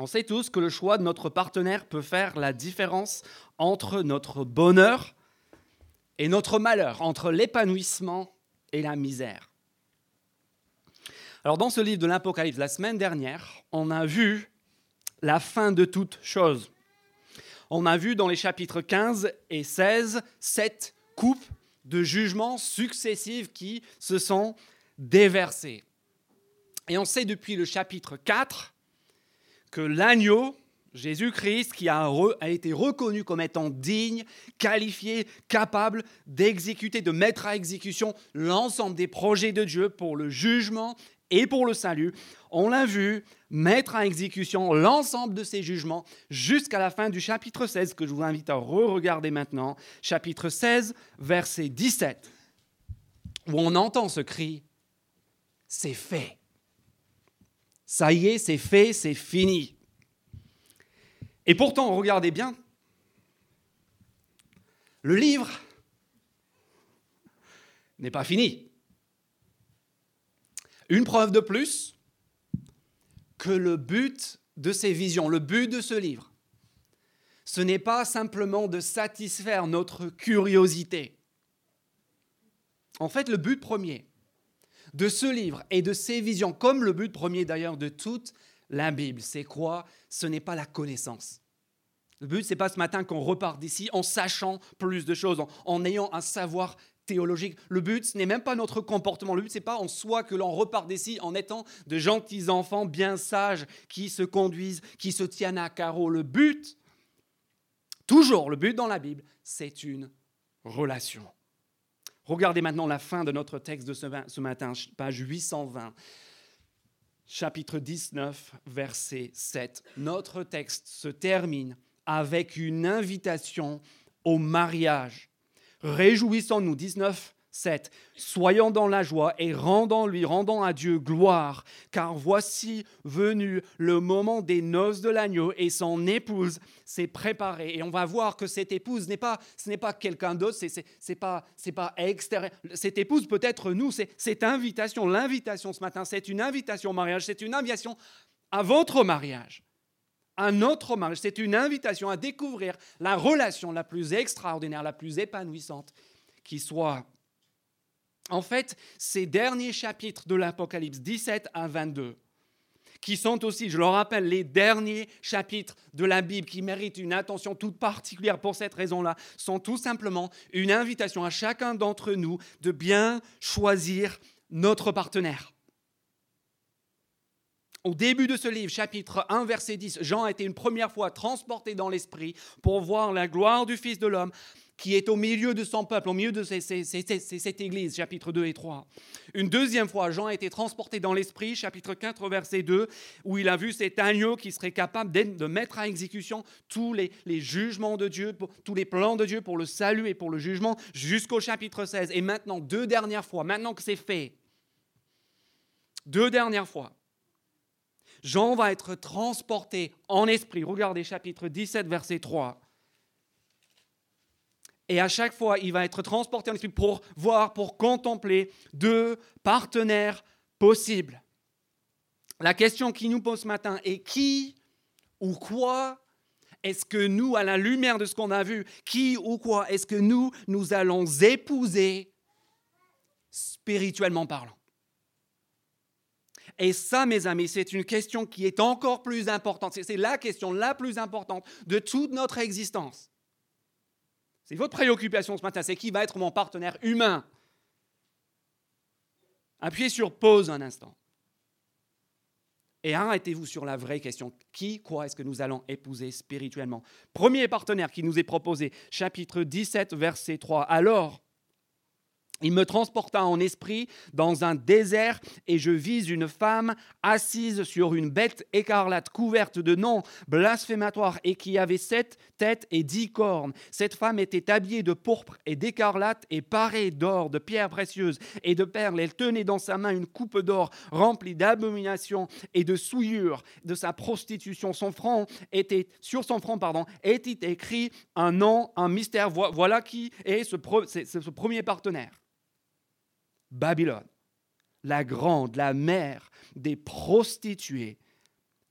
On sait tous que le choix de notre partenaire peut faire la différence entre notre bonheur et notre malheur, entre l'épanouissement et la misère. Alors dans ce livre de l'Apocalypse, la semaine dernière, on a vu la fin de toute chose. On a vu dans les chapitres 15 et 16 sept coupes de jugements successifs qui se sont déversées. Et on sait depuis le chapitre 4 que l'agneau, Jésus-Christ, qui a, été reconnu comme étant digne, qualifié, capable d'exécuter, de mettre à exécution l'ensemble des projets de Dieu pour le jugement et pour le salut, on l'a vu mettre à exécution l'ensemble de ces jugements jusqu'à la fin du chapitre 16 que je vous invite à re-regarder maintenant, chapitre 16, verset 17, où on entend ce cri, c'est fait. Ça y est, c'est fait, c'est fini. Et pourtant, regardez bien, le livre n'est pas fini. Une preuve de plus que le but de ces visions, le but de ce livre, ce n'est pas simplement de satisfaire notre curiosité. En fait, le but premier, de ce livre et de ces visions, comme le but premier d'ailleurs de toute la Bible. C'est quoi? Ce n'est pas la connaissance. Le but, c'est pas ce matin qu'on repart d'ici en sachant plus de choses, en, ayant un savoir théologique. Le but, ce n'est même pas notre comportement. Le but, c'est pas en soi que l'on repart d'ici en étant de gentils enfants bien sages qui se conduisent, qui se tiennent à carreau. Le but, toujours le but dans la Bible, c'est une relation. Regardez maintenant la fin de notre texte de ce matin, page 820, chapitre 19, verset 7. Notre texte se termine avec une invitation au mariage. Réjouissons-nous, 19, 7. Soyons dans la joie et rendons-lui, rendons à Dieu gloire, car voici venu le moment des noces de l'agneau et son épouse s'est préparée. Et on va voir que cette épouse n'est pas, ce n'est pas quelqu'un d'autre, c'est, c'est, pas, c'est pas extérieur. Cette épouse peut être nous, c'est cette invitation, l'invitation ce matin, c'est une invitation au mariage, c'est une invitation à votre mariage à notre mariage. C'est une invitation à découvrir la relation la plus extraordinaire, la plus épanouissante qui soit en fait, ces derniers chapitres de l'Apocalypse 17 à 22, qui sont aussi, je le rappelle, les derniers chapitres de la Bible qui méritent une attention toute particulière pour cette raison-là, sont tout simplement une invitation à chacun d'entre nous de bien choisir notre partenaire. Au début de ce livre, chapitre 1, verset 10, Jean a été une première fois transporté dans l'esprit pour voir la gloire du Fils de l'homme qui est au milieu de son peuple, au milieu de cette église, chapitre 2 et 3. Une deuxième fois, Jean a été transporté dans l'esprit, chapitre 4, verset 2, où il a vu cet agneau qui serait capable de mettre à exécution tous les, jugements de Dieu, tous les plans de Dieu pour le salut et pour le jugement, jusqu'au chapitre 16. Et maintenant, deux dernières fois, maintenant que c'est fait, deux dernières fois, Jean va être transporté en esprit. Regardez chapitre 17, verset 3 et à chaque fois, il va être transporté en esprit pour voir, pour contempler deux partenaires possibles. La question qui nous pose ce matin est qui ou quoi est-ce que nous, à la lumière de ce qu'on a vu, qui ou quoi est-ce que nous, nous allons épouser spirituellement parlant? Et ça, mes amis, c'est une question qui est encore plus importante. C'est la question la plus importante de toute notre existence. C'est votre préoccupation ce matin, c'est qui va être mon partenaire humain. Appuyez sur pause un instant. Et arrêtez-vous sur la vraie question. Qui, quoi est-ce que nous allons épouser spirituellement? Premier partenaire qui nous est proposé, chapitre 17, verset 3. Alors, il me transporta en esprit dans un désert et je vis une femme assise sur une bête écarlate couverte de noms blasphématoires et qui avait sept têtes et dix cornes. Cette femme était habillée de pourpre et d'écarlate et parée d'or, de pierres précieuses et de perles. Elle tenait dans sa main une coupe d'or remplie d'abominations et de souillures de sa prostitution. Son front était, sur son front pardon, était écrit un nom, un mystère. Voilà qui est ce, ce premier partenaire. Babylone, la grande, la mère des prostituées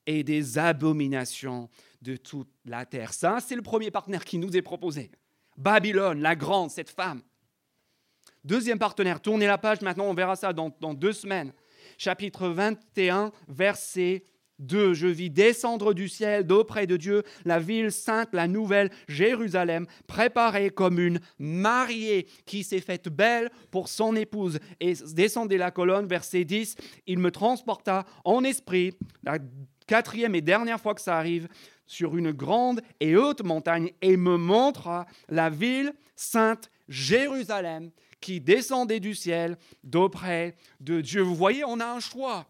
et des abominations de toute la terre. Ça, c'est le premier partenaire qui nous est proposé. Babylone, la grande, cette femme. Deuxième partenaire, tournez la page maintenant, on verra ça dans, dans deux semaines. Chapitre 21, verset 2. Je vis descendre du ciel d'auprès de Dieu la ville sainte, la nouvelle Jérusalem, préparée comme une mariée qui s'est faite belle pour son épouse. Et descendez la colonne, verset 10. Il me transporta en esprit, la quatrième et dernière fois que ça arrive, sur une grande et haute montagne et me montra la ville sainte Jérusalem qui descendait du ciel d'auprès de Dieu. Vous voyez, on a un choix.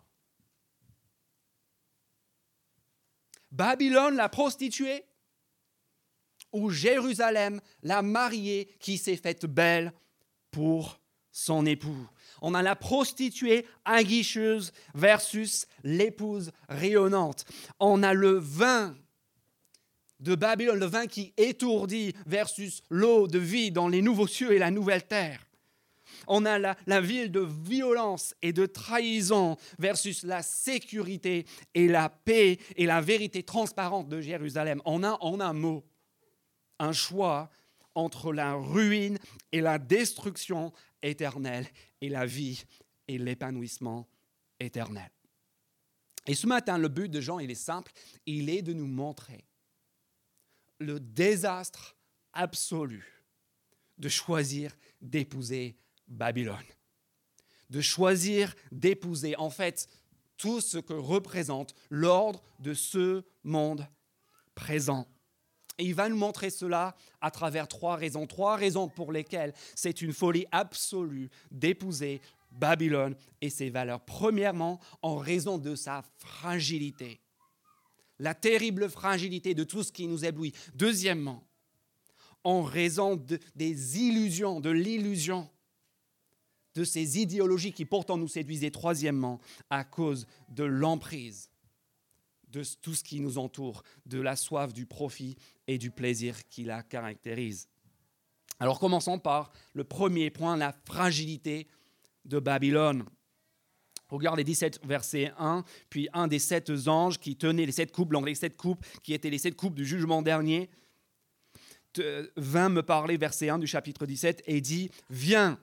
Babylone, la prostituée, ou Jérusalem, la mariée qui s'est faite belle pour son époux. On a la prostituée aguicheuse versus l'épouse rayonnante. On a le vin de Babylone, le vin qui étourdit versus l'eau de vie dans les nouveaux cieux et la nouvelle terre. On a la, ville de violence et de trahison versus la sécurité et la paix et la vérité transparente de Jérusalem. On a en un mot un choix entre la ruine et la destruction éternelle et la vie et l'épanouissement éternel. Et ce matin, le but de Jean, il est simple, il est de nous montrer le désastre absolu de choisir d'épouser Babylone. De choisir d'épouser en fait tout ce que représente l'ordre de ce monde présent. Et il va nous montrer cela à travers trois raisons. Trois raisons pour lesquelles c'est une folie absolue d'épouser Babylone et ses valeurs. Premièrement, en raison de sa fragilité. La terrible fragilité de tout ce qui nous éblouit. Deuxièmement, en raison des illusions, de l'illusion de ces idéologies qui pourtant nous séduisaient. Troisièmement, à cause de l'emprise de tout ce qui nous entoure, de la soif du profit et du plaisir qui la caractérise. Alors commençons par le premier point, la fragilité de Babylone. Regardez 17 verset 1, puis un des sept anges qui tenait les sept coupes, les sept coupes qui étaient les sept coupes du jugement dernier, vint me parler, verset 1 du chapitre 17, et dit, viens,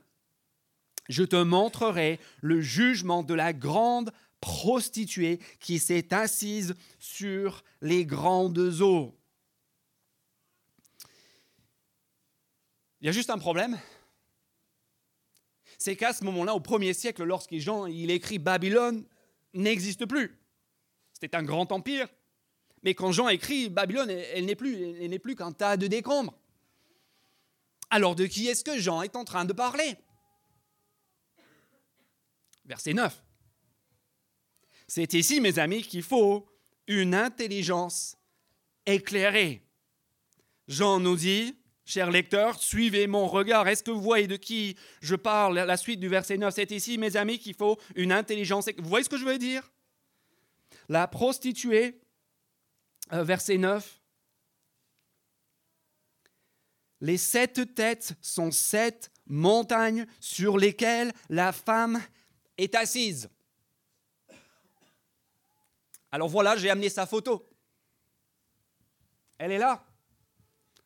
je te montrerai le jugement de la grande prostituée qui s'est assise sur les grandes eaux. Il y a juste un problème. C'est qu'à ce moment-là, au premier siècle, lorsqu'il Jean écrit Babylone n'existe plus. C'était un grand empire. Mais quand Jean écrit Babylone, elle n'est plus, elle n'est plus qu'un tas de décombres. Alors de qui est-ce que Jean est en train de parler? Verset 9. C'est ici, mes amis, qu'il faut une intelligence éclairée. Jean nous dit, chers lecteurs, suivez mon regard. Est-ce que vous voyez de qui je parle? La suite du verset 9, c'est ici, mes amis, qu'il faut une intelligence éclairée. Vous voyez ce que je veux dire? La prostituée, euh, verset 9, les sept têtes sont sept montagnes sur lesquelles la femme est assise. Alors voilà, j'ai amené sa photo. Elle est là.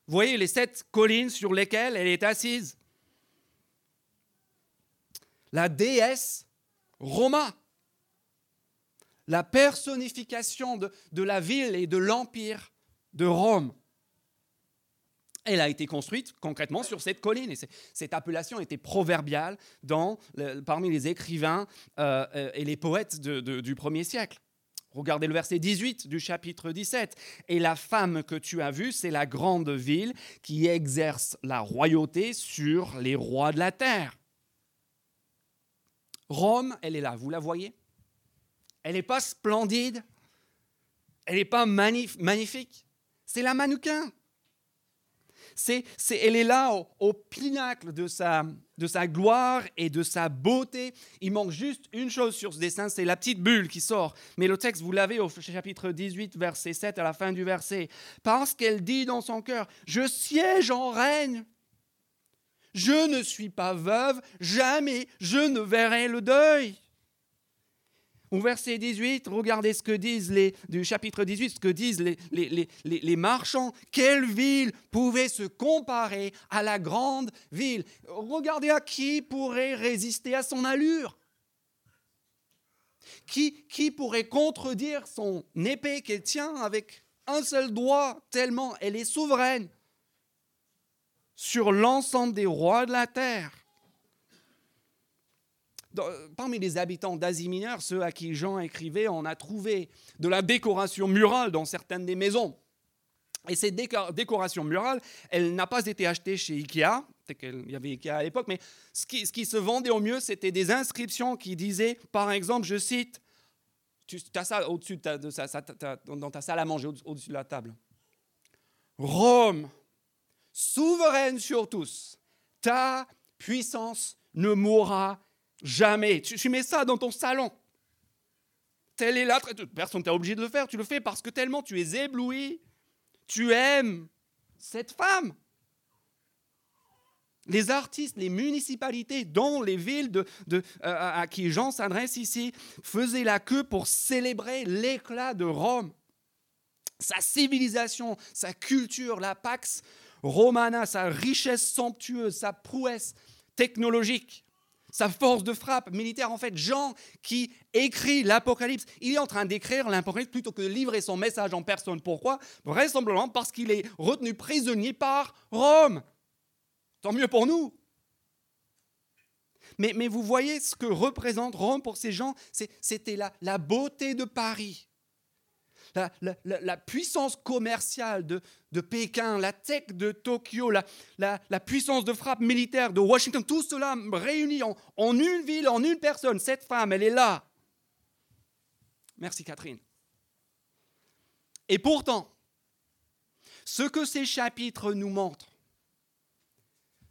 Vous voyez les sept collines sur lesquelles elle est assise. La déesse Roma, la personnification de, la ville et de l'empire de Rome elle a été construite concrètement sur cette colline. Et cette appellation était proverbiale parmi les écrivains euh, euh, et les poètes du premier siècle. Regardez le verset 18 du chapitre 17. Et la femme que tu as vue, c'est la grande ville qui exerce la royauté sur les rois de la terre. Rome, elle est là, vous la voyez? Elle n'est pas splendide, elle n'est pas magnifique, c'est la mannequin elle est là au, pinacle de sa, de sa gloire et de sa beauté. Il manque juste une chose sur ce dessin, c'est la petite bulle qui sort. Mais le texte, vous l'avez au chapitre 18, verset 7, à la fin du verset. Parce qu'elle dit dans son cœur, je siège en règne. Je ne suis pas veuve, jamais je ne verrai le deuil. Au verset 18, regardez ce que disent les, du chapitre 18, ce que disent les, marchands. Quelle ville pouvait se comparer à la grande ville? Regardez à qui pourrait résister à son allure. Qui pourrait contredire son épée qu'elle tient avec un seul doigt, tellement elle est souveraine? Sur l'ensemble des rois de la terre parmi les habitants d'Asie mineure, ceux à qui Jean écrivait, on a trouvé de la décoration murale dans certaines des maisons. Et cette décoration murale, elle n'a pas été achetée chez Ikea, qu'il y avait Ikea à l'époque, mais ce qui, se vendait au mieux, c'était des inscriptions qui disaient, par exemple, je cite, tu as ça au-dessus de, ta salle à manger, au-dessus de la table. Rome, souveraine sur tous, ta puissance ne mourra Jamais. Tu, mets ça dans ton salon. Telle est la Personne t'a obligé de le faire. Tu le fais parce que tellement tu es ébloui. Tu aimes cette femme. Les artistes, les municipalités, dont les villes euh, à qui Jean s'adresse ici, faisaient la queue pour célébrer l'éclat de Rome. Sa civilisation, sa culture, la Pax Romana, sa richesse somptueuse, sa prouesse technologique sa force de frappe militaire. En fait, Jean, qui écrit l'Apocalypse, il est en train d'écrire l'Apocalypse plutôt que de livrer son message en personne. Pourquoi? Vraisemblablement parce qu'il est retenu prisonnier par Rome. Tant mieux pour nous. Mais, vous voyez ce que représente Rome pour ces gens, c'était la, la beauté de Paris la, puissance commerciale de, Pékin, la tech de Tokyo, la, puissance de frappe militaire de Washington, tout cela réuni en, en une ville, en une personne. Cette femme, elle est là. Merci Catherine. Et pourtant, ce que ces chapitres nous montrent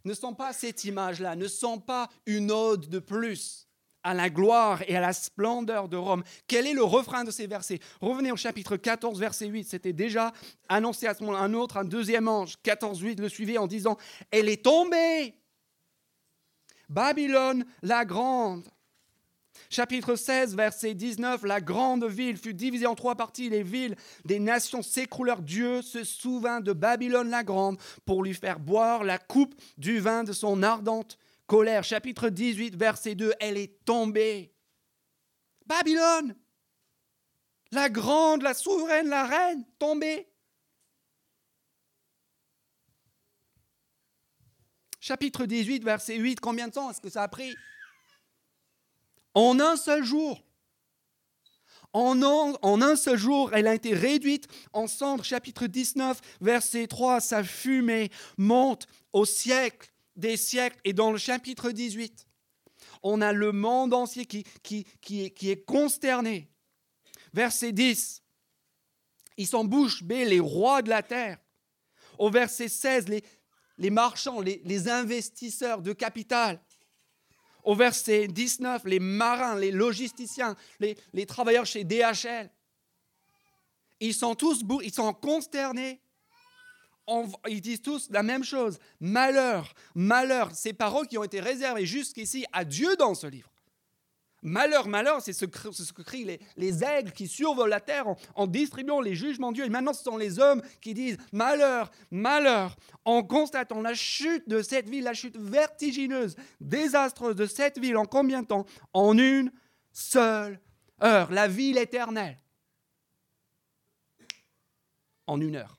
ne sont pas cette image-là, ne sont pas une ode de plus à la gloire et à la splendeur de Rome. Quel est le refrain de ces versets? Revenez au chapitre 14, verset 8. C'était déjà annoncé à ce moment-là. Un autre, un deuxième ange, 14, 8, le suivait en disant Elle est tombée Babylone la grande. Chapitre 16, verset 19, la grande ville fut divisée en trois parties, les villes des nations s'écroulèrent. Dieu se souvint de Babylone la grande pour lui faire boire la coupe du vin de son ardente colère. Chapitre 18, verset 2, elle est tombée. Babylone, la grande, la souveraine, la reine, tombée. Chapitre 18, verset 8, combien de temps est-ce que ça a pris? En un seul jour. En un, seul jour, elle a été réduite en cendres. Chapitre 19, verset 3, sa fumée monte au siècle des siècles. Et dans le chapitre 18, on a le monde entier qui, qui, qui, est, qui est consterné. Verset 10, ils sont bouche bée, les rois de la terre. Au verset 16, les, les marchands, les, les investisseurs de capital. Au verset 19, les marins, les logisticiens, les, les travailleurs chez DHL. Ils sont tous ils sont consternés ils disent tous la même chose. Malheur, malheur, ces paroles qui ont été réservées jusqu'ici à Dieu dans ce livre. Malheur, malheur, c'est ce, que crient les, aigles qui survolent la terre en, distribuant les jugements de Dieu. Et maintenant, ce sont les hommes qui disent malheur, malheur, en constatant la chute de cette ville, la chute vertigineuse, désastreuse de cette ville en combien de temps? En une seule heure. La ville éternelle. En une heure.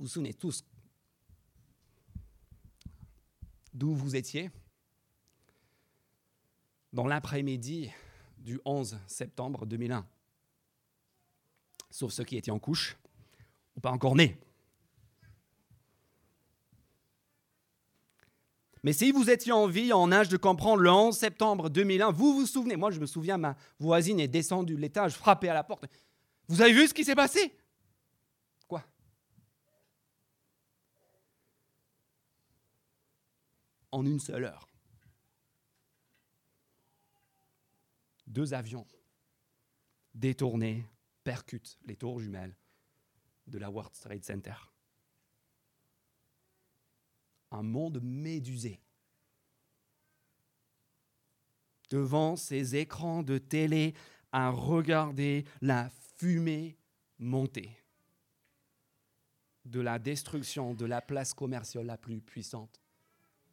Vous souvenez tous d'où vous étiez? Dans l'après-midi du 11 septembre 2001 Sauf ceux qui étaient en couche ou pas encore nés. Mais si vous étiez en vie, en âge de comprendre, le 11 septembre 2001, vous vous souvenez, moi je me souviens, ma voisine est descendue de l'étage, frappée à la porte. Vous avez vu ce qui s'est passé? En une seule heure. Deux avions détournés percutent les tours jumelles de la World Trade Center. Un monde médusé devant ces écrans de télé à regarder la fumée monter de la destruction de la place commerciale la plus puissante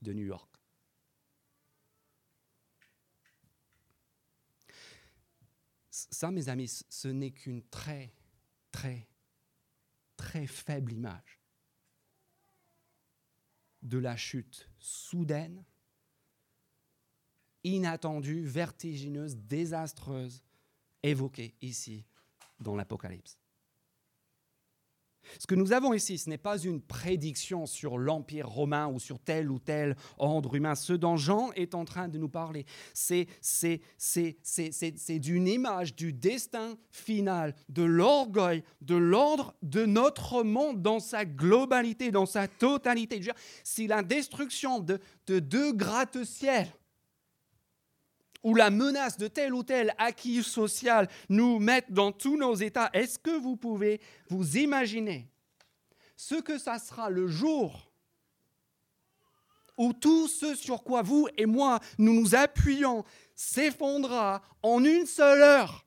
de New York. Ça, mes amis, ce n'est qu'une très, très, très faible image de la chute soudaine, inattendue, vertigineuse, désastreuse, évoquée ici dans l'Apocalypse. Ce que nous avons ici, ce n'est pas une prédiction sur l'Empire romain ou sur tel ou tel ordre humain. Ce dont Jean est en train de nous parler, c'est d'une image du destin final, de l'orgueil, de l'ordre de notre monde dans sa globalité, dans sa totalité. Si la destruction de, de deux gratte-ciel ou la menace de tel ou tel acquis social nous mettent dans tous nos états, est-ce que vous pouvez vous imaginer ce que ça sera le jour où tout ce sur quoi vous et moi nous nous appuyons s'effondrera en une seule heure?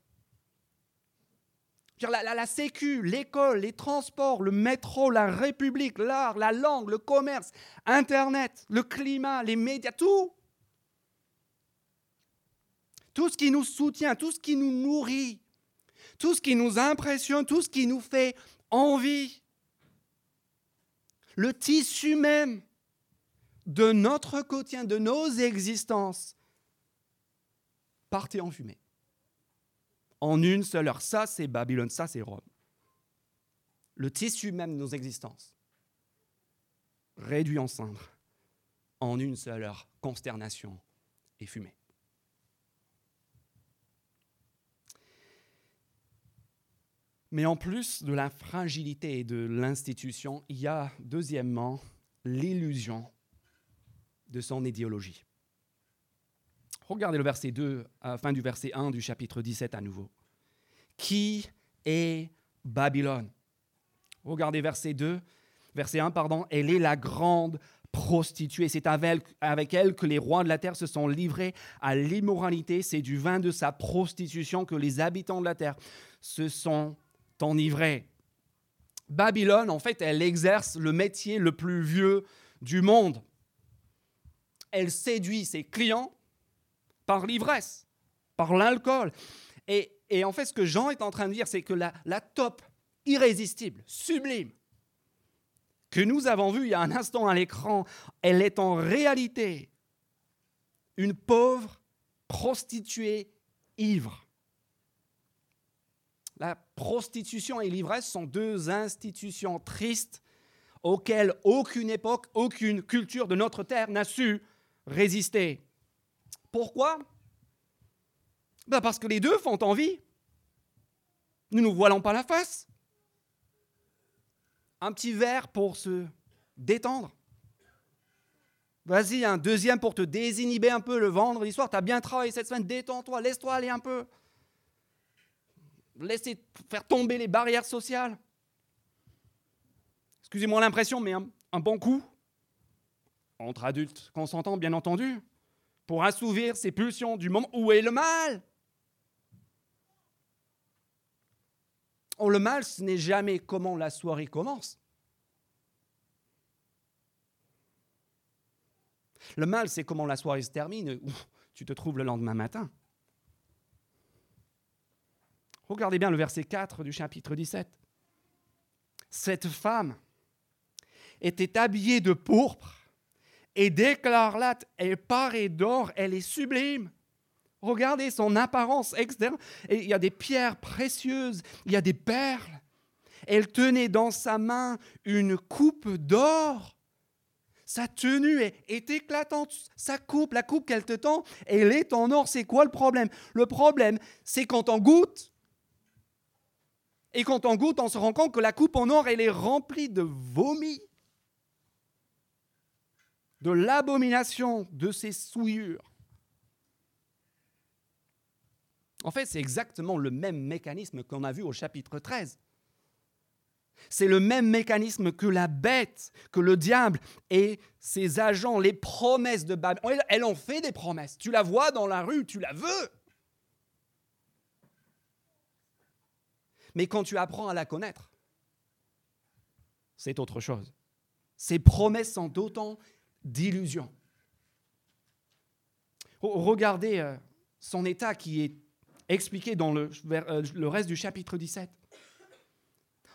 La, la, sécu, l'école, les transports, le métro, la République, l'art, la langue, le commerce, Internet, le climat, les médias, tout tout ce qui nous soutient, tout ce qui nous nourrit, tout ce qui nous impressionne, tout ce qui nous fait envie. Le tissu même de notre quotidien, de nos existences, partait en fumée. En une seule heure. Ça, c'est Babylone, ça, c'est Rome. Le tissu même de nos existences, réduit en cendres, en une seule heure, consternation et fumée. Mais en plus de la fragilité de l'institution, il y a deuxièmement l'illusion de son idéologie. Regardez le verset 2, à la fin du verset 1 du chapitre 17 à nouveau. Qui est Babylone? Regardez verset 2, verset 1, pardon. Elle est la grande prostituée. C'est avec elle que les rois de la terre se sont livrés à l'immoralité. C'est du vin de sa prostitution que les habitants de la terre se sont enivré. Babylone, en fait, elle exerce le métier le plus vieux du monde. Elle séduit ses clients par l'ivresse, par l'alcool. Et, en fait, ce que Jean est en train de dire, c'est que la, la top irrésistible, sublime, que nous avons vue il y a un instant à l'écran, elle est en réalité une pauvre prostituée ivre. La prostitution et l'ivresse sont deux institutions tristes auxquelles aucune époque, aucune culture de notre terre n'a su résister. Pourquoi? Ben Parce que les deux font envie. Nous ne nous voilons pas la face. Un petit verre pour se détendre. Vas-y, un deuxième pour te désinhiber un peu le vendredi soir. Tu as bien travaillé cette semaine, détends-toi, laisse-toi aller un peu laisser faire tomber les barrières sociales. Excusez-moi l'impression, mais un, bon coup, entre adultes consentants, bien entendu, pour assouvir ces pulsions du moment. Où est le mal? Oh, le mal, ce n'est jamais comment la soirée commence. Le mal, c'est comment la soirée se termine, tu te trouves le lendemain matin. Regardez bien le verset 4 du chapitre 17. Cette femme était habillée de pourpre et d'éclarlate, elle parée d'or, elle est sublime. Regardez son apparence externe. il y a des pierres précieuses, il y a des perles. Elle tenait dans sa main une coupe d'or. Sa tenue est, est, éclatante. Sa coupe, la coupe qu'elle te tend, elle est en or. C'est quoi le problème? Le problème, c'est quand on goûte, et quand on goûte, on se rend compte que la coupe en or, elle est remplie de vomi, de l'abomination de ces souillures. En fait, c'est exactement le même mécanisme qu'on a vu au chapitre 13. C'est le même mécanisme que la bête, que le diable et ses agents, les promesses de Babylone. Elle en fait des promesses. Tu la vois dans la rue, tu la veux. Mais quand tu apprends à la connaître, c'est autre chose. Ces promesses sont d'autant d'illusions. Regardez euh, son état qui est expliqué dans le, euh, reste du chapitre 17.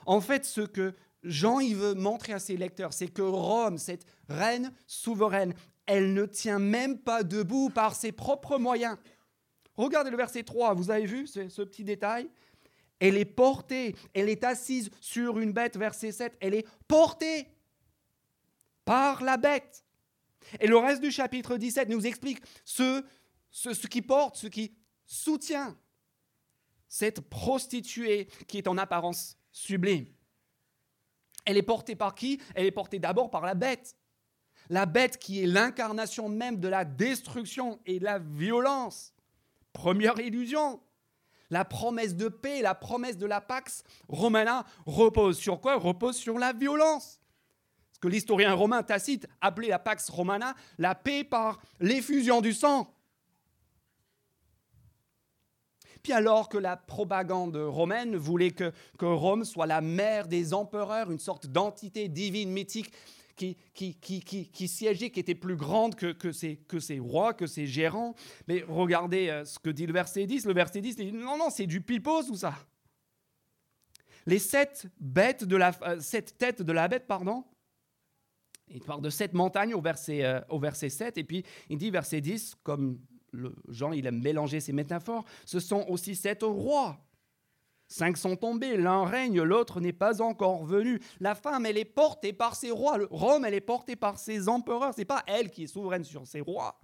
En fait, ce que Jean il veut montrer à ses lecteurs, c'est que Rome, cette reine souveraine, elle ne tient même pas debout par ses propres moyens. Regardez le verset 3, vous avez vu ce petit détail? Elle est portée, elle est assise sur une bête, verset 7, elle est portée par la bête. Et le reste du chapitre 17 nous explique ce, ce, ce qui porte, ce qui soutient cette prostituée qui est en apparence sublime. Elle est portée par qui? Elle est portée d'abord par la bête. La bête qui est l'incarnation même de la destruction et de la violence. Première illusion. La promesse de paix, la promesse de la Pax Romana repose sur quoi? Repose sur la violence. Ce que l'historien romain Tacite appelait la Pax Romana, la paix par l'effusion du sang. Puis alors que la propagande romaine voulait que, que Rome soit la mère des empereurs, une sorte d'entité divine mythique qui, qui, qui, qui, siégeait, qui était plus grande que, que, ses, que ses rois, que ses gérants. Mais regardez euh, ce que dit le verset 10. Le verset 10 dit non, non, c'est du pipeau tout ça. Les sept, bêtes de la, euh, sept têtes de la bête, pardon, il parle de sept montagnes au verset, euh, au verset 7, et puis il dit verset 10, comme Jean, il aime mélanger ces métaphores. Ce sont aussi sept rois. Cinq sont tombés, l'un règne, l'autre n'est pas encore venu. La femme, elle est portée par ses rois. Rome, elle est portée par ses empereurs. Ce n'est pas elle qui est souveraine sur ses rois.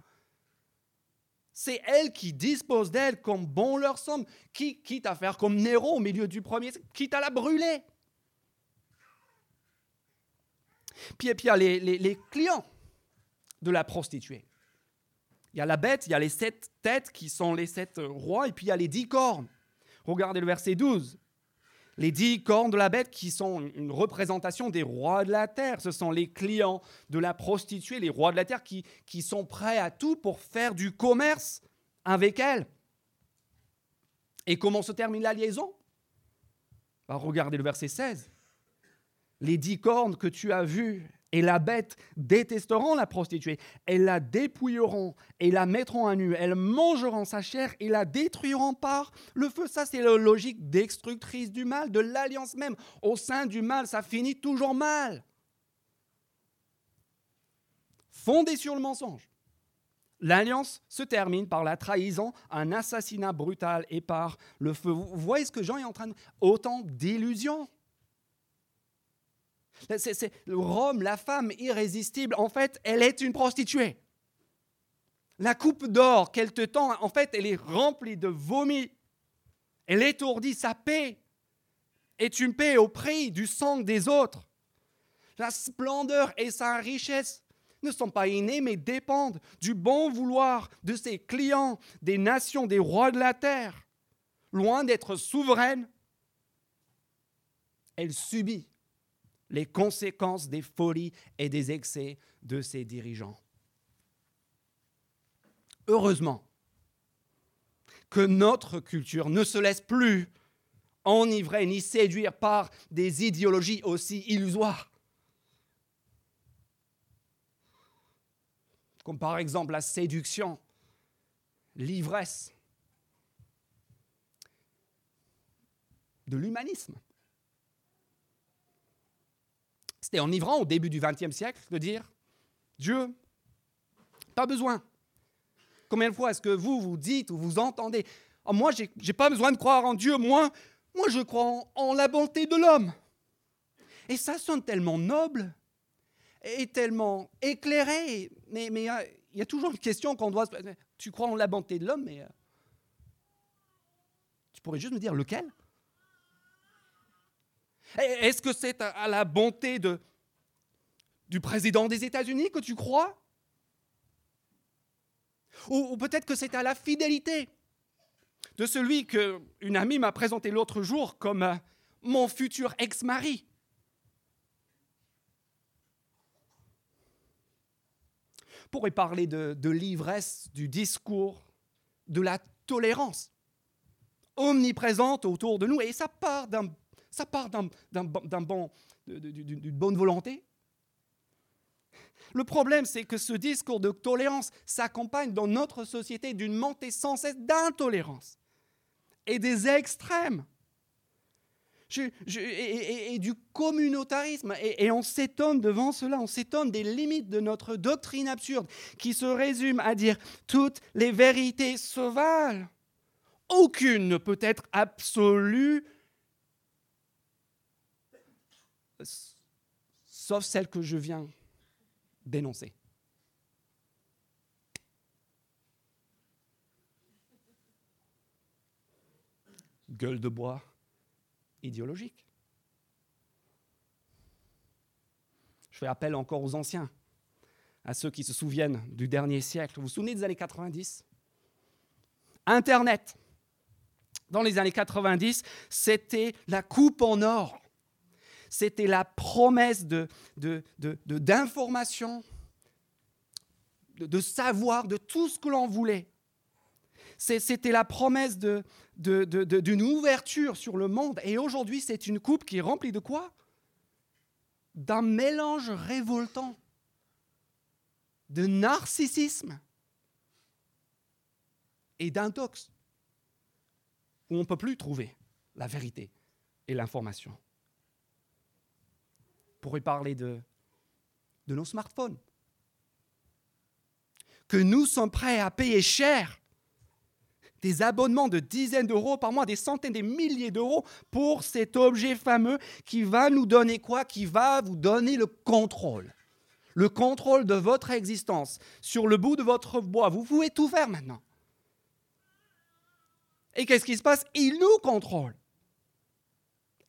C'est elle qui dispose d'elle comme bon leur semble, qui, quitte à faire comme Néron au milieu du premier, quitte à la brûler. Puis, il y a les clients de la prostituée. Il y a la bête, il y a les sept têtes qui sont les sept rois, et puis il y a les dix cornes. Regardez le verset 12. Les dix cornes de la bête qui sont une représentation des rois de la terre. Ce sont les clients de la prostituée, les rois de la terre qui, qui sont prêts à tout pour faire du commerce avec elle. Et comment se termine la liaison? Bah, Regardez le verset 16. Les dix cornes que tu as vues et la bête détesteront la prostituée. Elles la dépouilleront et la mettront à nu. Elles mangeront sa chair et la détruiront par le feu. Ça, c'est la logique destructrice du mal, de l'alliance même. Au sein du mal, ça finit toujours mal. Fondé sur le mensonge. L'alliance se termine par la trahison, un assassinat brutal et par le feu. Vous voyez ce que Jean est en train de... Autant d'illusions. Rome, la femme irrésistible, en fait, elle est une prostituée. La coupe d'or qu'elle te tend, en fait, elle est remplie de vomi. Elle étourdit sa paix. est une paix au prix du sang des autres. La splendeur et sa richesse ne sont pas innées, mais dépendent du bon vouloir de ses clients, des nations, des rois de la terre. Loin d'être souveraine, elle subit les conséquences des folies et des excès de ses dirigeants. Heureusement que notre culture ne se laisse plus enivrer ni séduire par des idéologies aussi illusoires. Comme par exemple la séduction, l'ivresse de l'humanisme. C'était enivrant au début du XXe siècle de dire Dieu, pas besoin. Combien de fois est-ce que vous vous dites ou vous entendez oh, Moi, je n'ai pas besoin de croire en Dieu, moi, moi je crois en, la bonté de l'homme. Et ça sonne tellement noble et tellement éclairé. Mais, mais il y a toujours une question qu'on doit se Tu crois en la bonté de l'homme, mais euh, tu pourrais juste me dire lequel? Eh, est-ce que c'est à la bonté du président des États-Unis que tu crois? Ou, peut-être que c'est à la fidélité de celui que une amie m'a présenté l'autre jour comme euh, mon futur ex-mari? pourrait parler de, de l'ivresse, du discours, de la tolérance omniprésente autour de nous. Et ça part d'un ça part d'un, d'un, d'un bon, d'une bonne volonté. Le problème, c'est que ce discours de tolérance s'accompagne dans notre société d'une montée sans cesse d'intolérance et des extrêmes. et, du communautarisme. Et, on s'étonne devant cela, on s'étonne des limites de notre doctrine absurde qui se résume à dire toutes les vérités se valent. Aucune ne peut être absolue, sauf celle que je viens dénoncer. Gueule de bois idéologique. Je fais appel encore aux anciens, à ceux qui se souviennent du dernier siècle. Vous vous souvenez des années 90 Internet. Dans les années 90, c'était la coupe en or c'était la promesse d'information, de, savoir, de tout ce que l'on voulait. C'était la promesse d'une ouverture sur le monde. Et aujourd'hui, c'est une coupe qui est remplie de quoi? D'un mélange révoltant, de narcissisme et d'intox, où on ne peut plus trouver la vérité et l'information pourrait parler de, de nos smartphones. Que nous sommes prêts à payer cher des abonnements de dizaines d'euros par mois, des centaines, des milliers d'euros pour cet objet fameux qui va nous donner quoi? Qui va vous donner le contrôle. Le contrôle de votre existence sur le bout de votre bois. Vous pouvez tout faire maintenant. Et qu'est-ce qui se passe? Il nous contrôle.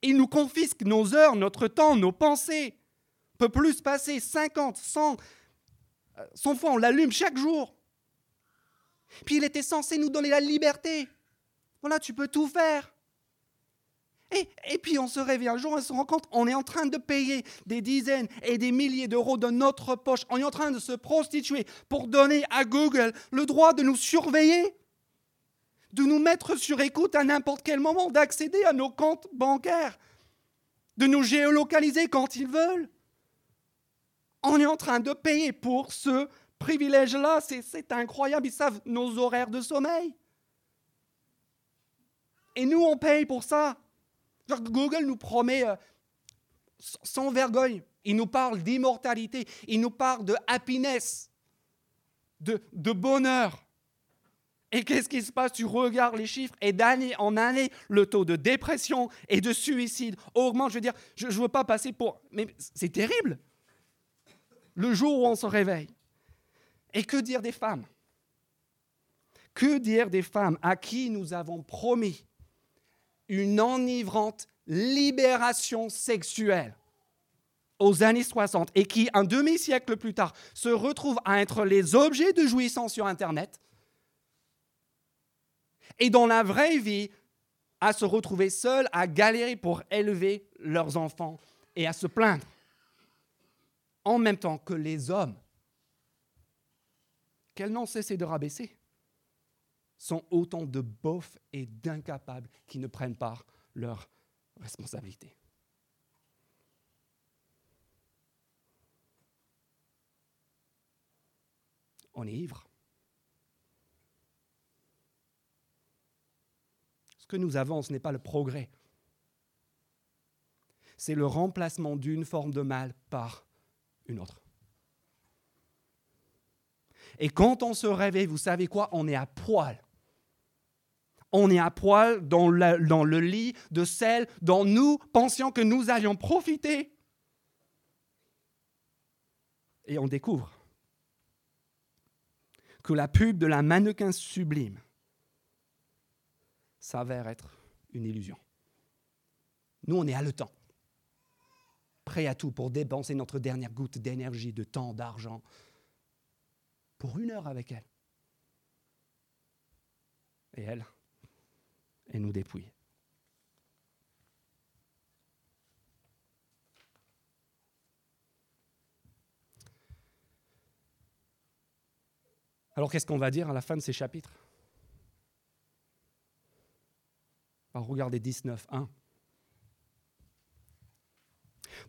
Il nous confisque nos heures, notre temps, nos pensées. On peut plus passer 50, 100, 100 fois, on l'allume chaque jour. Puis il était censé nous donner la liberté. Voilà, tu peux tout faire. Et, puis on se réveille un jour, on se rend compte, on est en train de payer des dizaines et des milliers d'euros de notre poche. On est en train de se prostituer pour donner à Google le droit de nous surveiller de nous mettre sur écoute à n'importe quel moment, d'accéder à nos comptes bancaires, de nous géolocaliser quand ils veulent. On est en train de payer pour ce privilège-là. C'est incroyable. Ils savent nos horaires de sommeil. Et nous, on paye pour ça. Google nous promet euh, sans vergogne. Il nous parle d'immortalité. Il nous parle de happiness, de, de bonheur. Et qu'est-ce qui se passe? Tu regardes les chiffres et d'année en année, le taux de dépression et de suicide augmente. Je veux dire, je ne veux pas passer pour... Mais c'est terrible. Le jour où on se réveille. Et que dire des femmes? Que dire des femmes à qui nous avons promis une enivrante libération sexuelle aux années 60 et qui, un demi-siècle plus tard, se retrouvent à être les objets de jouissance sur Internet? Et dans la vraie vie, à se retrouver seuls, à galérer pour élever leurs enfants et à se plaindre. En même temps que les hommes, qu'elles n'ont cessé de rabaisser, sont autant de bofs et d'incapables qui ne prennent pas leurs responsabilités. On est ivre. Que nous avons, ce n'est pas le progrès. C'est le remplacement d'une forme de mal par une autre. Et quand on se réveille, vous savez quoi? On est à poil. On est à poil dans, dans le lit de celle dont nous pensions que nous allions profiter. Et on découvre que la pub de la mannequin sublime s'avère être une illusion. Nous, on est haletant, prêt à tout pour dépenser notre dernière goutte d'énergie, de temps, d'argent, pour une heure avec elle. Et elle, elle nous dépouille. Alors qu'est-ce qu'on va dire à la fin de ces chapitres Alors, Regardez 19, 1.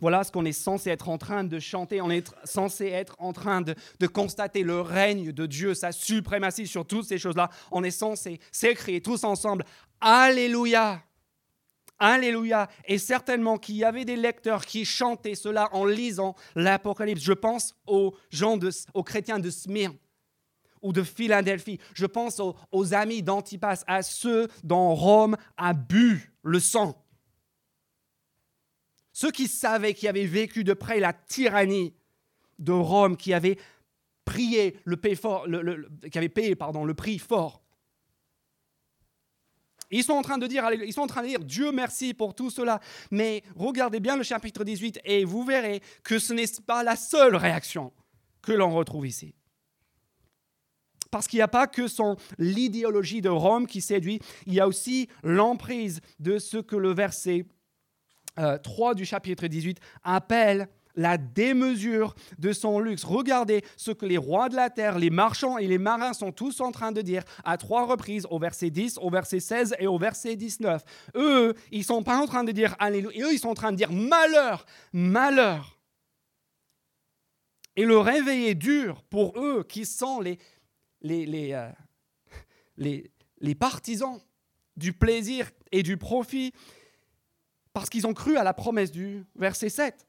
Voilà ce qu'on est censé être en train de chanter. On est censé être en train de, constater le règne de Dieu, sa suprématie sur toutes ces choses-là. On est censé s'écrire tous ensemble Alléluia. Alléluia. Et certainement qu'il y avait des lecteurs qui chantaient cela en lisant l'Apocalypse. Je pense aux gens, aux chrétiens de Smyrne ou de Philadelphie. Je pense aux, amis d'Antipas, à ceux dont Rome a bu le sang. Ceux qui savaient, qui avaient vécu de près la tyrannie de Rome, qui avaient prié qui avaient payé pardon, le prix fort. Ils sont, en train de dire, ils sont en train de dire Dieu merci pour tout cela. Mais regardez bien le chapitre 18 et vous verrez que ce n'est pas la seule réaction que l'on retrouve ici. Parce qu'il n'y a pas que son l'idéologie de Rome qui séduit, il y a aussi l'emprise de ce que le verset 3 euh, du chapitre 18 appelle la démesure de son luxe. Regardez ce que les rois de la terre, les marchands et les marins sont tous en train de dire à trois reprises, au verset 10, au verset 16 et au verset 19. Eux, ils sont pas en train de dire Alléluia, eux, ils sont en train de dire Malheur, malheur. Et le réveil est dur pour eux qui sont les, les, les, euh, les, les partisans du plaisir et du profit parce qu'ils ont cru à la promesse du verset 7.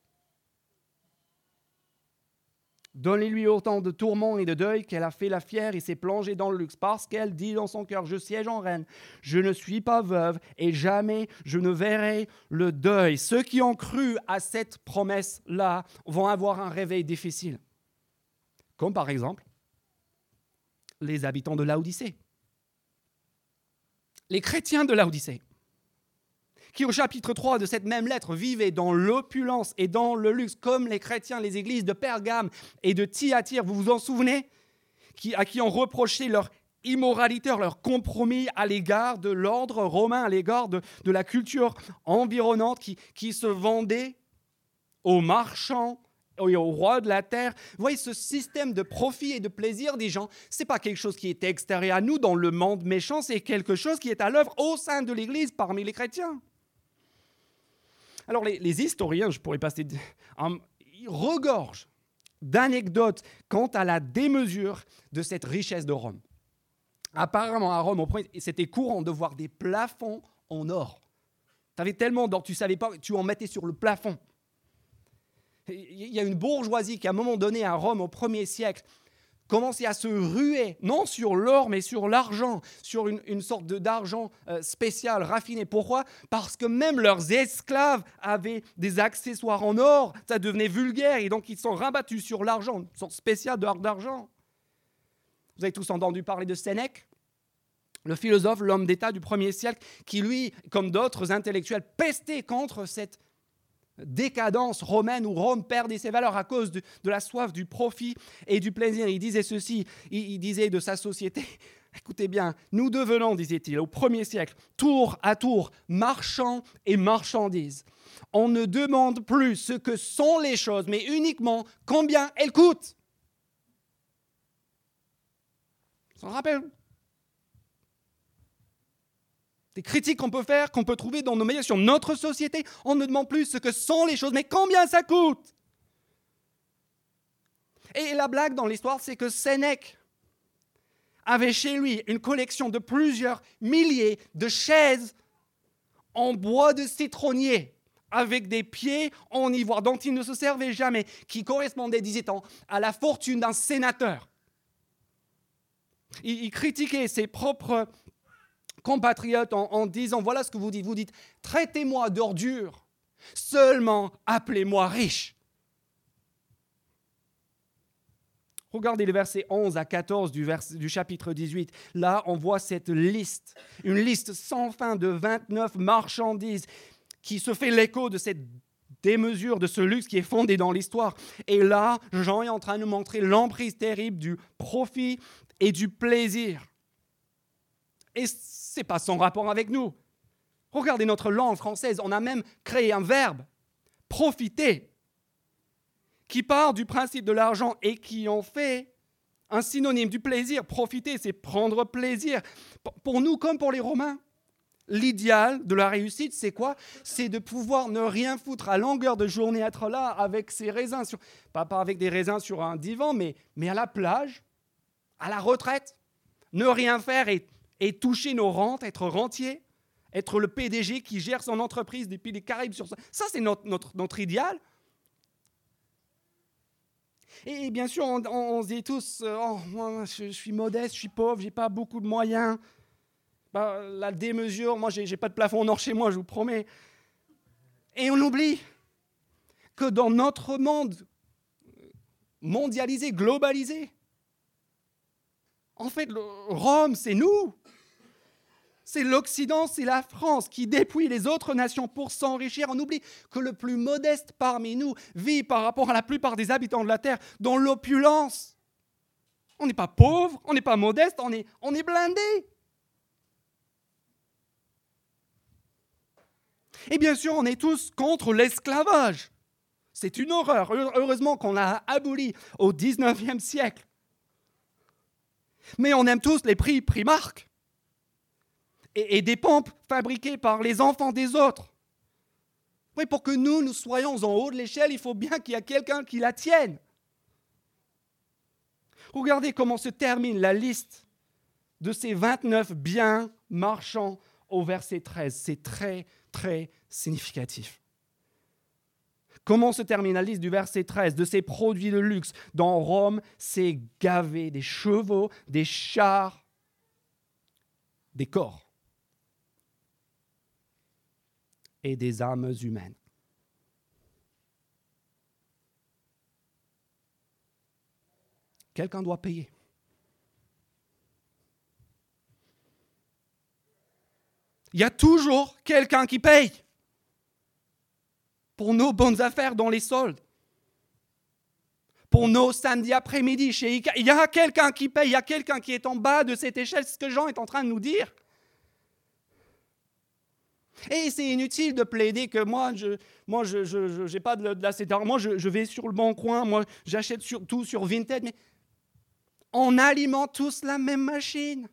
Donnez-lui autant de tourments et de deuil qu'elle a fait la fière et s'est plongée dans le luxe, parce qu'elle dit dans son cœur, je siège en reine, je ne suis pas veuve et jamais je ne verrai le deuil. Ceux qui ont cru à cette promesse-là vont avoir un réveil difficile. Comme par exemple les habitants de Laodicée. Les chrétiens de Laodicée qui au chapitre 3 de cette même lettre vivaient dans l'opulence et dans le luxe, comme les chrétiens, les églises de Pergame et de Thyatire, vous vous en souvenez qui, À qui ont reproché leur immoralité, leur compromis à l'égard de l'ordre romain, à l'égard de, la culture environnante qui, qui se vendait aux marchands et aux rois de la terre. Vous voyez, ce système de profit et de plaisir des gens, ce n'est pas quelque chose qui est extérieur à nous dans le monde méchant, c'est quelque chose qui est à l'œuvre au sein de l'Église parmi les chrétiens. Alors les, historiens, je pourrais passer, ils regorgent d'anecdotes quant à la démesure de cette richesse de Rome. Apparemment, à Rome, c'était courant de voir des plafonds en or. Tu avais tellement d'or, tu savais pas, tu en mettais sur le plafond. Il y a une bourgeoisie qui, à un moment donné, à Rome, au 1er siècle, commençaient à se ruer, non sur l'or, mais sur l'argent, sur une, sorte d'argent euh, spécial, raffiné. Pourquoi? Parce que même leurs esclaves avaient des accessoires en or, ça devenait vulgaire, et donc ils sont rabattus sur l'argent, une sorte spéciale d'argent. Vous avez tous entendu parler de Sénèque le philosophe, l'homme d'État du 1er siècle, qui lui, comme d'autres intellectuels, pestait contre cette décadence romaine où Rome perdait ses valeurs à cause de, la soif du profit et du plaisir. Il disait ceci, il, disait de sa société, écoutez bien, nous devenons, disait-il, au premier siècle, tour à tour, marchands et marchandises. On ne demande plus ce que sont les choses, mais uniquement combien elles coûtent. Ça rappelle des critiques qu'on peut faire, qu'on peut trouver dans nos médias sur notre société. On ne demande plus ce que sont les choses, mais combien ça coûte. Et la blague dans l'histoire, c'est que Sénèque avait chez lui une collection de plusieurs milliers de chaises en bois de citronnier, avec des pieds en ivoire dont il ne se servait jamais, qui correspondaient, disait-on, à la fortune d'un sénateur. Il, il critiquait ses propres compatriotes en, disant, voilà ce que vous dites, vous dites, traitez-moi d'ordure, seulement appelez-moi riche. Regardez les versets 11 à 14 du, chapitre 18. Là, on voit cette liste, une liste sans fin de 29 marchandises qui se fait l'écho de cette démesure, de ce luxe qui est fondé dans l'histoire. Et là, Jean est en train de nous montrer l'emprise terrible du profit et du plaisir. Et ce n'est pas son rapport avec nous. Regardez notre langue française, on a même créé un verbe, profiter, qui part du principe de l'argent et qui en fait Un synonyme du plaisir, profiter, c'est prendre plaisir. Pour nous comme pour les Romains, l'idéal de la réussite, c'est quoi? C'est de pouvoir ne rien foutre à longueur de journée, être là avec ses raisins, pas, avec des raisins sur un divan, mais, mais à la plage, à la retraite. Ne rien faire et, et toucher nos rentes, être rentier, être le PDG qui gère son entreprise depuis les Caraïbes sur ça. Ça, c'est notre, idéal. Et bien sûr, on, se dit tous, euh, oh, moi, je, suis modeste, je suis pauvre, j'ai pas beaucoup de moyens. Bah, la démesure, moi, j'ai pas de plafond en or chez moi, je vous promets. Et on oublie que dans notre monde mondialisé, globalisé, en fait, Rome, c'est nous. C'est l'Occident, c'est la France qui dépouille les autres nations pour s'enrichir. On oublie que le plus modeste parmi nous vit par rapport à la plupart des habitants de la Terre dans l'opulence. On n'est pas pauvre, on n'est pas modeste, on est, on est blindé. Et bien sûr, on est tous contre l'esclavage. C'est une horreur. Heureusement qu'on l'a aboli au 19e siècle. Mais on aime tous les prix Primark et, des pompes fabriquées par les enfants des autres. Oui, pour que nous, nous soyons en haut de l'échelle, il faut bien qu'il y ait quelqu'un qui la tienne. Regardez comment se termine la liste de ces 29 biens marchands au verset 13. C'est très, très significatif. Comment se termine la liste du verset 13 de ces produits de luxe Dans Rome, c'est gavé des chevaux, des chars, des corps. Et des âmes humaines. Quelqu'un doit payer. Il y a toujours quelqu'un qui paye pour nos bonnes affaires dans les soldes, pour nos samedis après-midi chez ICA. Il y a quelqu'un qui paye, il y a quelqu'un qui est en bas de cette échelle, c'est ce que Jean est en train de nous dire. Et c'est inutile de plaider que moi, je moi, je pas de, de Moi, je, vais sur le bon coin. Moi, j'achète tout sur Vinted. Mais on alimente tous la même machine.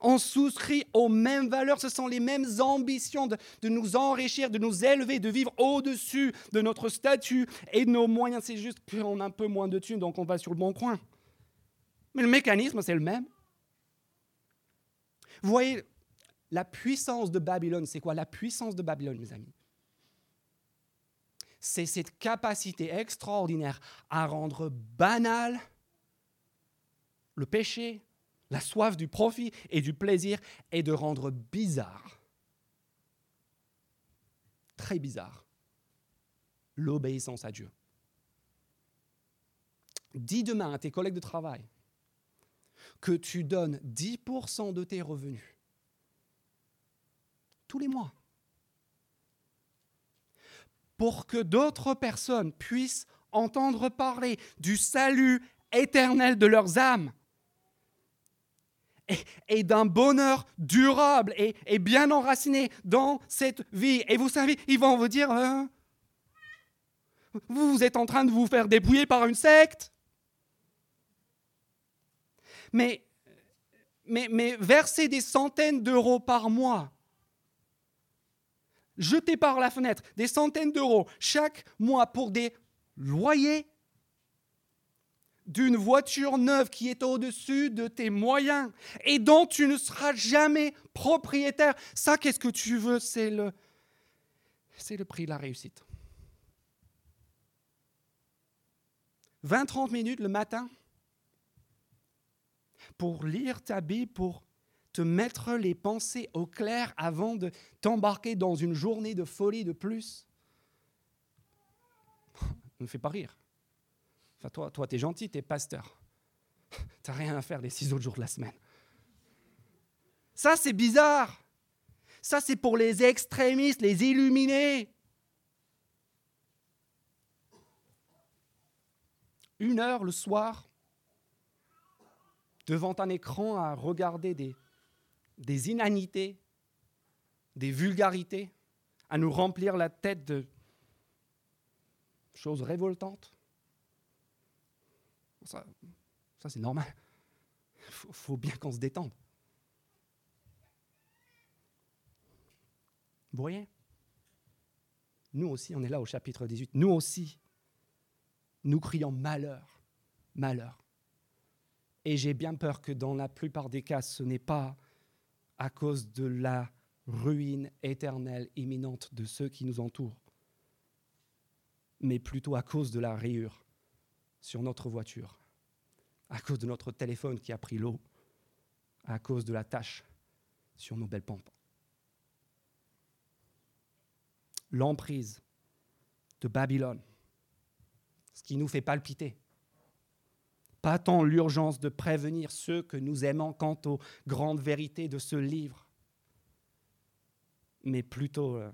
On souscrit aux mêmes valeurs. Ce sont les mêmes ambitions de, de nous enrichir, de nous élever, de vivre au-dessus de notre statut et de nos moyens. C'est juste qu'on a un peu moins de thunes, donc on va sur le bon coin. Mais le mécanisme, c'est le même. Vous voyez, la puissance de Babylone, c'est quoi? La puissance de Babylone, mes amis C'est cette capacité extraordinaire à rendre banal le péché, la soif du profit et du plaisir, et de rendre bizarre, très bizarre, l'obéissance à Dieu. Dis demain à tes collègues de travail que tu donnes 10% de tes revenus tous les mois. Pour que d'autres personnes puissent entendre parler du salut éternel de leurs âmes et, d'un bonheur durable et, bien enraciné dans cette vie. Et vous savez, ils vont vous dire, hein, vous êtes en train de vous faire dépouiller par une secte. Mais, mais, mais verser des centaines d'euros par mois jeter par la fenêtre des centaines d'euros chaque mois pour des loyers d'une voiture neuve qui est au-dessus de tes moyens et dont tu ne seras jamais propriétaire. Ça, qu'est-ce que tu veux? C'est le, c'est le prix de la réussite. 20-30 minutes le matin pour lire ta Bible, pour te mettre les pensées au clair avant de t'embarquer dans une journée de folie de plus. ne me fais pas rire. Enfin, toi, toi, es gentil, tu es pasteur. T'as rien à faire les six autres jours de la semaine. Ça, c'est bizarre. Ça, c'est pour les extrémistes, les illuminés. Une heure le soir, devant un écran à regarder des, des inanités, des vulgarités, à nous remplir la tête de choses révoltantes. Ça, c'est normal. Il faut, faut bien qu'on se détende. Vous voyez? Nous aussi, on est là au chapitre 18. Nous aussi, nous crions malheur, malheur. Et j'ai bien peur que dans la plupart des cas, ce n'est pas à cause de la ruine éternelle imminente de ceux qui nous entourent, mais plutôt à cause de la rayure sur notre voiture, à cause de notre téléphone qui a pris l'eau, à cause de la tache sur nos belles pompes. L'emprise de Babylone, ce qui nous fait palpiter, pas tant l'urgence de prévenir ceux que nous aimons quant aux grandes vérités de ce livre, mais plutôt euh,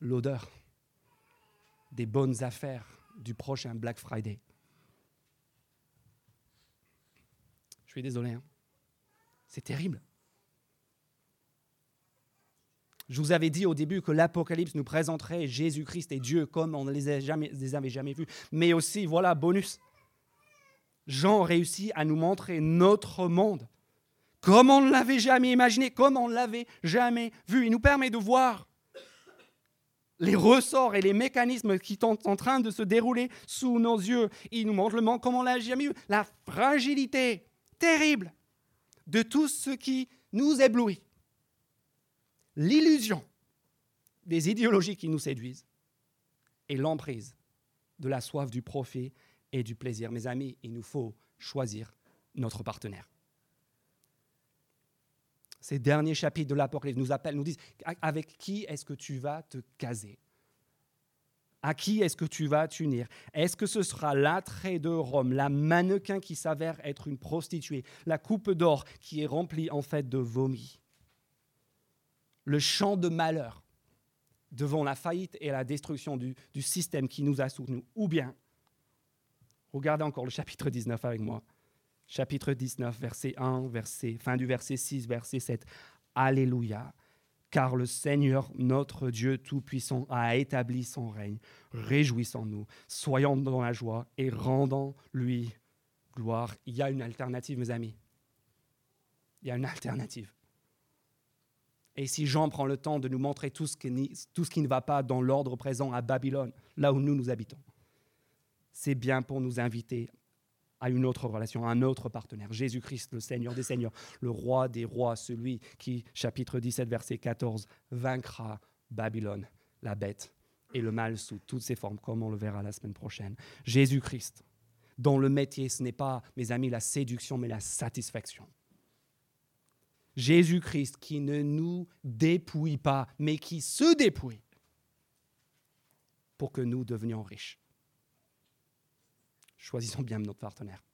l'odeur des bonnes affaires du prochain Black Friday. Je suis désolé, hein. c'est terrible. Je vous avais dit au début que l'Apocalypse nous présenterait Jésus-Christ et Dieu comme on ne les, avait jamais vus. Mais aussi, voilà, bonus, Jean réussit à nous montrer notre monde, comme on ne l'avait jamais imaginé, comme on ne l'avait jamais vu. Il nous permet de voir les ressorts et les mécanismes qui sont en train de se dérouler sous nos yeux. Il nous montre le monde comme on l'a jamais vu, la fragilité terrible de tout ce qui nous éblouit, l'illusion des idéologies qui nous séduisent et l'emprise de la soif du profit et du plaisir. Mes amis, il nous faut choisir notre partenaire. Ces derniers chapitres de l'Apocalypse nous appellent, nous disent avec qui est-ce que tu vas te caser? À qui est-ce que tu vas t'unir? Est-ce que ce sera l'attrait de Rome, la mannequin qui s'avère être une prostituée, la coupe d'or qui est remplie en fait de vomi? Le champ de malheur devant la faillite et la destruction du, du système qui nous a soutenus Ou bien Regardez encore le chapitre 19 avec moi. Chapitre 19, verset 1, verset, fin du verset 6, verset 7. Alléluia. Car le Seigneur, notre Dieu Tout-Puissant, a établi son règne. Réjouissons-nous, soyons dans la joie et rendons-lui gloire. Il y a une alternative, mes amis. Il y a une alternative. Et si Jean prend le temps de nous montrer tout ce qui, tout ce qui ne va pas dans l'ordre présent à Babylone, là où nous nous habitons, c'est bien pour nous inviter à une autre relation, à un autre partenaire. Jésus-Christ, le Seigneur des Seigneurs, le Roi des Rois, celui qui, chapitre 17, verset 14, vaincra Babylone, la bête, et le mal sous toutes ses formes, comme on le verra la semaine prochaine. Jésus-Christ, dont le métier, ce n'est pas, mes amis, la séduction, mais la satisfaction. Jésus-Christ qui ne nous dépouille pas, mais qui se dépouille pour que nous devenions riches. Choisissons bien notre partenaire.